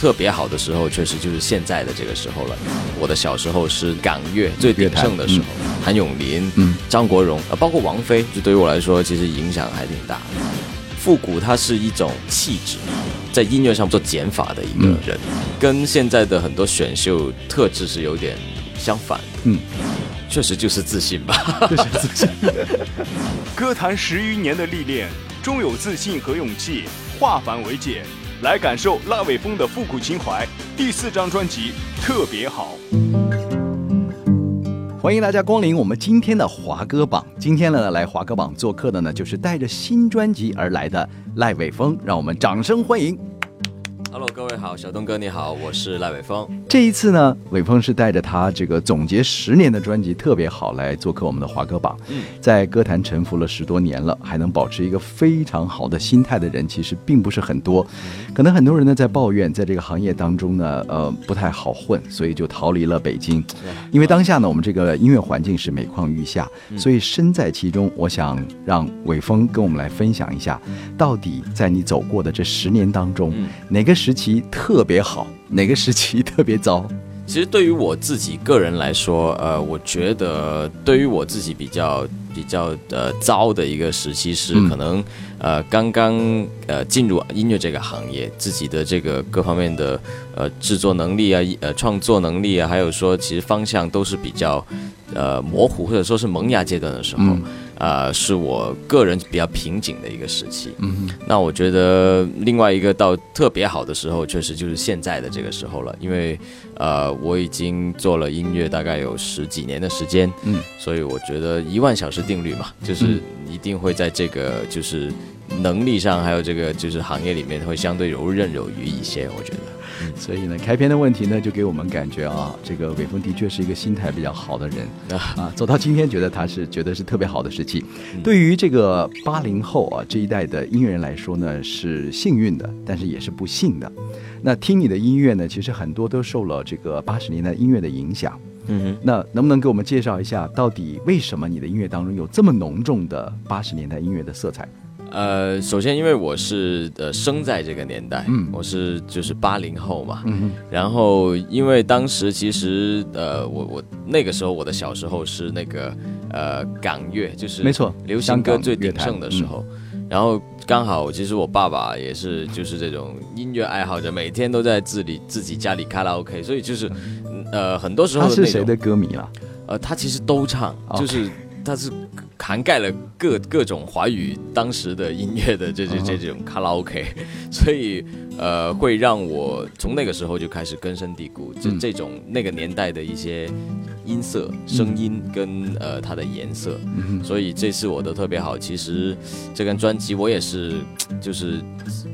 特别好的时候，确实就是现在的这个时候了。我的小时候是港乐最鼎盛的时候，谭咏麟、嗯、张国荣，呃，包括王菲，就对于我来说，其实影响还挺大的。复古它是一种气质，在音乐上做减法的一个人，跟现在的很多选秀特质是有点相反。嗯。确实就是自信吧，确实自信。歌坛十余年的历练，终有自信和勇气化繁为简，来感受赖伟峰的复古情怀。第四张专辑特别好，欢迎大家光临我们今天的华歌榜。今天呢，来华歌榜做客的呢，就是带着新专辑而来的赖伟峰，让我们掌声欢迎。Hello，各位好，小东哥你好，我是赖伟峰。这一次呢，伟峰是带着他这个总结十年的专辑特别好来做客我们的华歌榜。嗯，在歌坛沉浮了十多年了，还能保持一个非常好的心态的人，其实并不是很多。可能很多人呢在抱怨，在这个行业当中呢，呃，不太好混，所以就逃离了北京。因为当下呢，我们这个音乐环境是每况愈下，所以身在其中，我想让伟峰跟我们来分享一下，到底在你走过的这十年当中，哪个？时期特别好，哪个时期特别糟？其实对于我自己个人来说，呃，我觉得对于我自己比较比较呃糟的一个时期是可能呃刚刚呃进入音乐这个行业，自己的这个各方面的呃制作能力啊，呃创作能力啊，还有说其实方向都是比较呃模糊或者说是萌芽阶段的时候。呃，是我个人比较瓶颈的一个时期。嗯，那我觉得另外一个到特别好的时候，确实就是现在的这个时候了。因为，呃，我已经做了音乐大概有十几年的时间。嗯，所以我觉得一万小时定律嘛，就是一定会在这个就是能力上，还有这个就是行业里面会相对游刃有余一些。我觉得。所以呢，开篇的问题呢，就给我们感觉啊，这个伟峰的确是一个心态比较好的人啊。走到今天，觉得他是觉得是特别好的时期。对于这个八零后啊这一代的音乐人来说呢，是幸运的，但是也是不幸的。那听你的音乐呢，其实很多都受了这个八十年代音乐的影响。嗯哼。那能不能给我们介绍一下，到底为什么你的音乐当中有这么浓重的八十年代音乐的色彩？呃，首先因为我是呃生在这个年代，嗯，我是就是八零后嘛，嗯然后因为当时其实呃我我那个时候我的小时候是那个呃港乐，就是没错，流行歌最鼎盛的时候，然后刚好其实我爸爸也是就是这种音乐爱好者，每天都在自己自己家里卡拉 OK，所以就是呃很多时候他是谁的歌迷了？呃，他其实都唱，就是他是。涵盖了各各种华语当时的音乐的这这这种卡拉 OK，所以呃会让我从那个时候就开始根深蒂固，就这种那个年代的一些音色、声音跟呃它的颜色，所以这次我都特别好。其实这张专辑我也是就是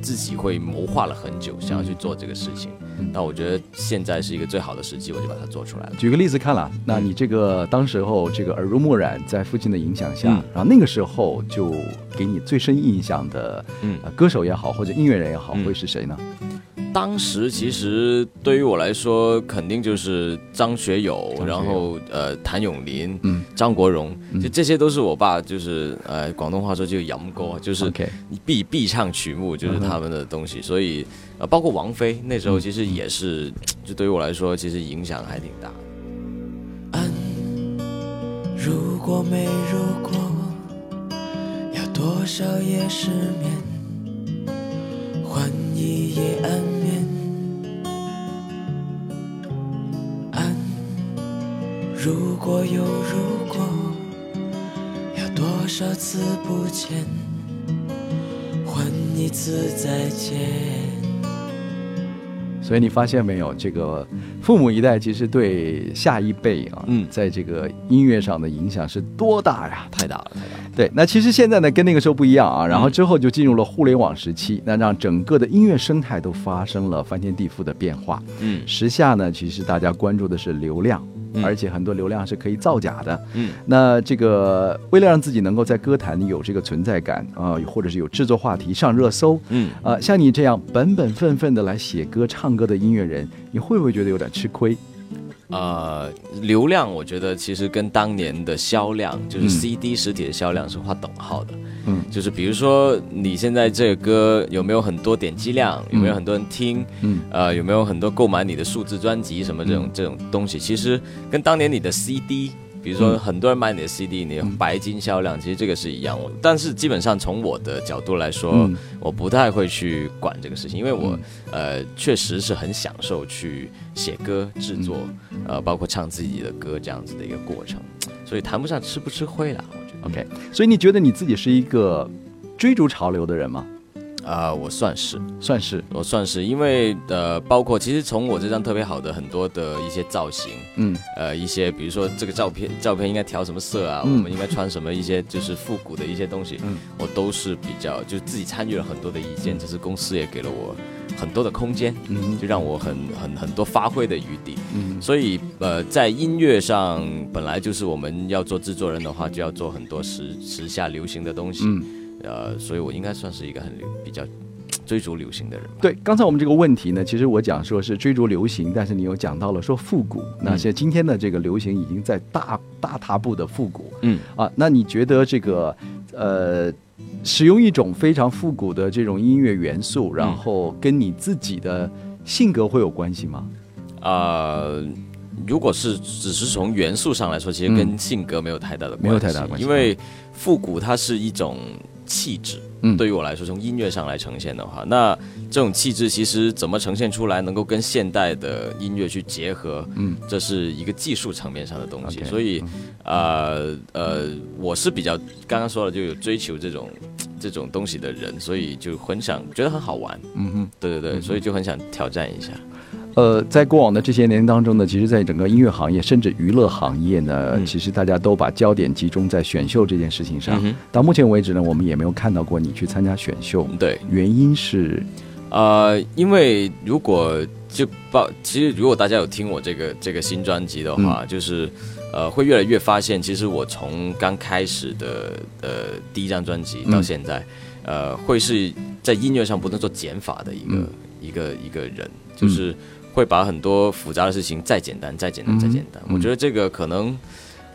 自己会谋划了很久，想要去做这个事情。那我觉得现在是一个最好的时机，我就把它做出来了。举个例子看了，那你这个当时候这个耳濡目染，在父亲的影响下，然后那个时候就给你最深印象的，嗯，歌手也好，或者音乐人也好，会是谁呢？当时其实对于我来说，肯定就是张学友，然后呃谭咏麟，嗯，张国荣，就这些都是我爸就是呃广东话说就杨歌，就是必必唱曲目，就是他们的东西。所以呃包括王菲那时候其实也是，就对于我来说其实影响还挺大。如果没如果，要多少夜失眠，换一夜安如果有如果，要多少次不见，换一次再见。所以你发现没有，这个父母一代其实对下一辈啊，嗯在这个音乐上的影响是多大呀？太大了，太大了。对，那其实现在呢，跟那个时候不一样啊。然后之后就进入了互联网时期，那让整个的音乐生态都发生了翻天地覆的变化。嗯时下呢，其实大家关注的是流量，嗯而且很多流量是可以造假的。嗯那这个为了让自己能够在歌坛里有这个存在感啊、或者是有制作话题上热搜，嗯呃，像你这样本本分分的来写歌、唱歌的音乐人，你会不会觉得有点吃亏？呃，流量我觉得其实跟当年的销量，就是嗯。CD 实体的销量是划等号的。嗯。就是比如说你现在这个歌有没有很多点击量，有没有很多人听，嗯。呃，有没有很多购买你的数字专辑什么这种、这种东西，其实跟当年你的 CD。比如说，嗯很多人买你的 CD，你有白金销量，其实这个是一样。但是基本上从我的角度来说，嗯我不太会去管这个事情，因为我、呃确实是很享受去写歌、制作，嗯呃，包括唱自己的歌这样子的一个过程，所以谈不上吃不吃亏啦。我觉得 OK，所以你觉得你自己是一个追逐潮流的人吗？啊、我算是，算是，我算是，因为呃，包括其实从我这张特别好的很多的一些造型，嗯。呃，一些比如说这个照片照片应该调什么色啊，嗯。我们应该穿什么一些就是复古的一些东西，嗯。我都是比较就自己参与了很多的意见，这是公司也给了我很多的空间，嗯。就让我很很很多发挥的余地。嗯所以呃，在音乐上本来就是我们要做制作人的话，就要做很多时时下流行的东西，嗯，呃，所以我应该算是一个很流比较追逐流行的人吧。对。刚才我们这个问题呢，其实我讲说是追逐流行，但是你又讲到了说复古。那现在今天的这个流行已经在大大踏步的复古嗯。啊。那你觉得这个呃，使用一种非常复古的这种音乐元素，然后跟你自己的性格会有关系吗？呃，如果是只是从元素上来说，其实跟性格没有太大的关系，没有太大的关系因为复古它是一种气质。嗯对于我来说，从音乐上来呈现的话，那这种气质其实怎么呈现出来，能够跟现代的音乐去结合，嗯，这是一个技术层面上的东西。所以，呃呃，我是比较刚刚说了，就有追求这种 这种东西的人，所以就很想觉得很好玩。嗯哼。对对对，所以就很想挑战一下。呃，在过往的这些年当中呢，其实，在整个音乐行业甚至娱乐行业呢，嗯。其实大家都把焦点集中在选秀这件事情上。嗯到目前为止呢，我们也没有看到过你去参加选秀，对，原因是，呃，因为如果就报，其实如果大家有听我这个这个新专辑的话，就是呃，会越来越发现，其实我从刚开始的呃第一张专辑到现在，呃，会是在音乐上不断做减法的一个、嗯。一个一个人，就是会把很多复杂的事情再简单、再简单、再简单。嗯我觉得这个可能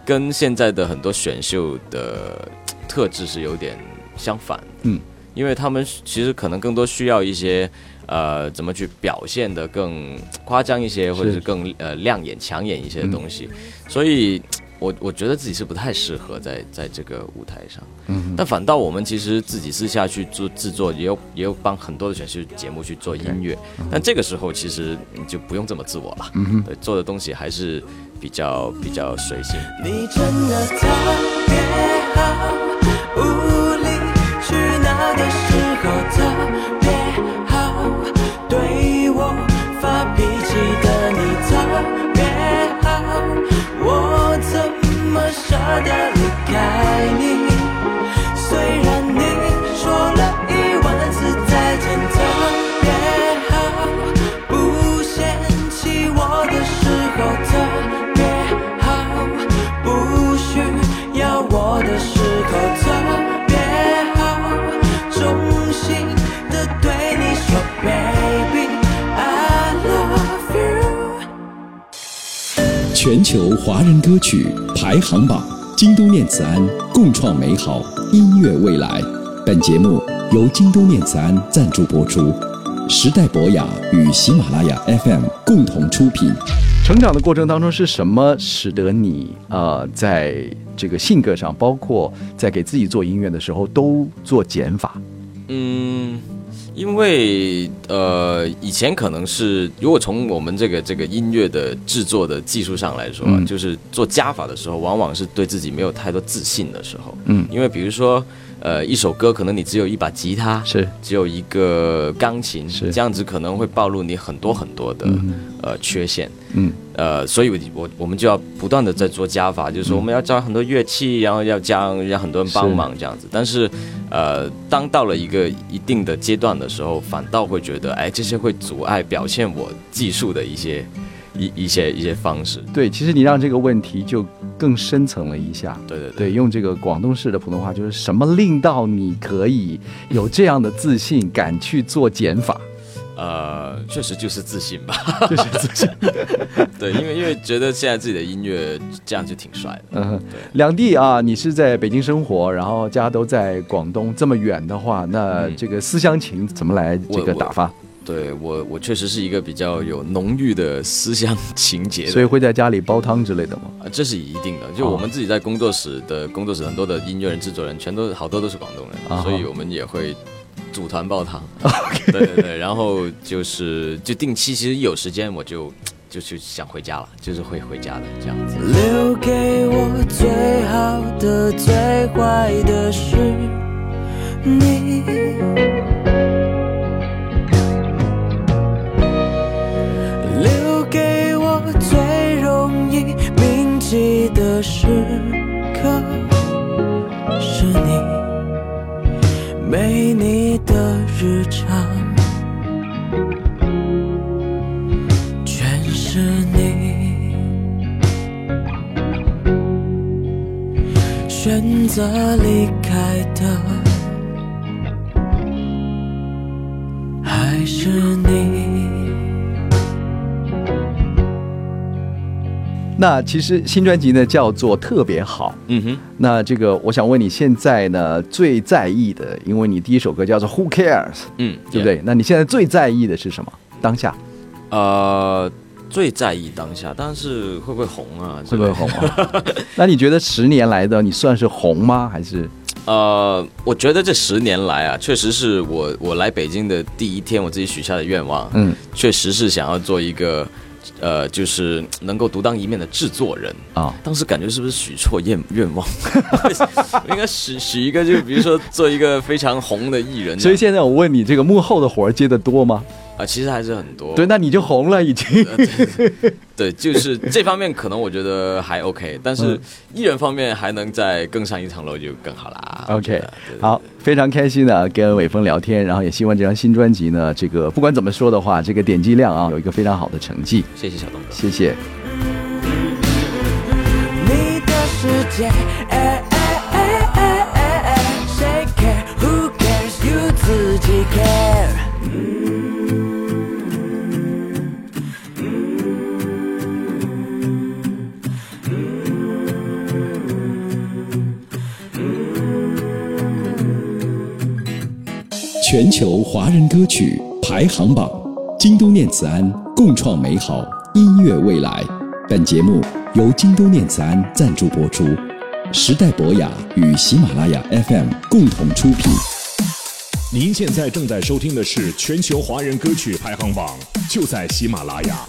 跟现在的很多选秀的特质是有点相反的。嗯，因为他们其实可能更多需要一些呃怎么去表现的更夸张一些，或者是更呃亮眼、抢眼一些的东西，所以。我我觉得自己是不太适合在在这个舞台上，嗯但反倒我们其实自己私下去做制作，也有也有帮很多的选秀节目去做音乐，但这个时候其实你就不用这么自我了，嗯对，做的东西还是比较比较随性。你真的特别好，无理取闹的时候全球华人歌曲排行榜，京都念慈庵共创美好音乐未来。本节目由京都念慈庵赞助播出，时代博雅与喜马拉雅 FM 共同出品。成长的过程当中是什么使得你呃在这个性格上，包括在给自己做音乐的时候都做减法？嗯，因为呃，以前可能是如果从我们这个这个音乐的制作的技术上来说，嗯就是做加法的时候，往往是对自己没有太多自信的时候。嗯因为比如说，呃，一首歌可能你只有一把吉他，是只有一个钢琴，是这样子可能会暴露你很多很多的、呃缺陷。嗯呃，所以我我我们就要不断的在做加法，就是说我们要加很多乐器，然后要加让很多人帮忙这样子。但是，呃，当到了一个一定的阶段的时候，反倒会觉得，哎，这些会阻碍表现我技术的一些一一些一些方式。对，其实你让这个问题就更深层了一下。对对对，对，用这个广东式的普通话，就是什么令到你可以有这样的自信，敢去做减法，呃，确实就是自信吧。就是自信。对，因为因为觉得现在自己的音乐这样就挺帅的。两地啊，你是在北京生活，然后家都在广东，这么远的话，那嗯这个思乡情怎么来这个打发？对我，我确实是一个比较有浓郁的思乡情节的所以会在家里煲汤之类的吗？啊，这是一定的。就哦我们自己在工作室的工作室，很多的音乐人、制作人，全都好多都是广东人，啊所以我们也会组团煲汤。对对对，然后就是就定期，其实一有时间我就就去想回家了，就是会回家的这样子。留给我最好的、最坏的是你。记得时刻是你，没你的日常全是你。选择离开的那其实新专辑呢叫做特别好。嗯哼，那这个我想问你现在呢最在意的，因为你第一首歌叫做 Who Cares，嗯，对不对？那你现在最在意的是什么？当下呃，最在意当下，但是会不会红啊？会不会红啊？那你觉得十年来的你算是红吗？还是呃，我觉得这十年来啊，确实是我我来北京的第一天，我自己许下的愿望，嗯确实是想要做一个，呃，就是能够独当一面的制作人。啊？当时感觉是不是许错愿愿望？我 应该许许一个，就比如说做一个非常红的艺人。所以现在我问你，这个幕后的活接的多吗？啊、其实还是很多。对，那你就红了已经。呃对对，就是这方面可能我觉得还 OK，但是嗯艺人方面还能再更上一层楼就更好啦。OK，得对对好，非常开心的，跟伟峰聊天，然后也希望这张新专辑呢，这个不管怎么说的话，这个点击量啊有一个非常好的成绩。谢谢小东哥。谢谢。你的世界，哎全球华人歌曲排行榜，京都念慈庵共创美好音乐未来。本节目由京都念慈庵赞助播出，时代博雅与喜马拉雅 FM 共同出品。您现在正在收听的是全球华人歌曲排行榜，就在喜马拉雅。